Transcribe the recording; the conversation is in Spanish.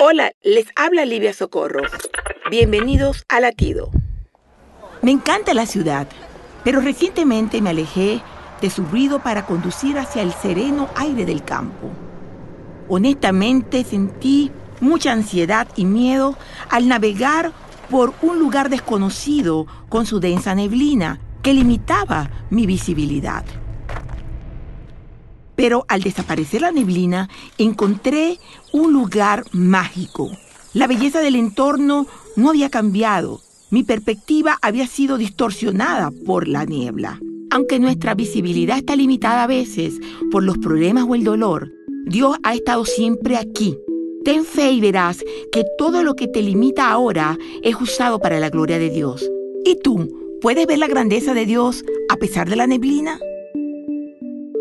Hola, les habla Livia Socorro. Bienvenidos a Latido. Me encanta la ciudad, pero recientemente me alejé de su ruido para conducir hacia el sereno aire del campo. Honestamente sentí mucha ansiedad y miedo al navegar por un lugar desconocido con su densa neblina que limitaba mi visibilidad. Pero al desaparecer la neblina, encontré un lugar mágico. La belleza del entorno no había cambiado. Mi perspectiva había sido distorsionada por la niebla. Aunque nuestra visibilidad está limitada a veces por los problemas o el dolor, Dios ha estado siempre aquí. Ten fe y verás que todo lo que te limita ahora es usado para la gloria de Dios. ¿Y tú puedes ver la grandeza de Dios a pesar de la neblina?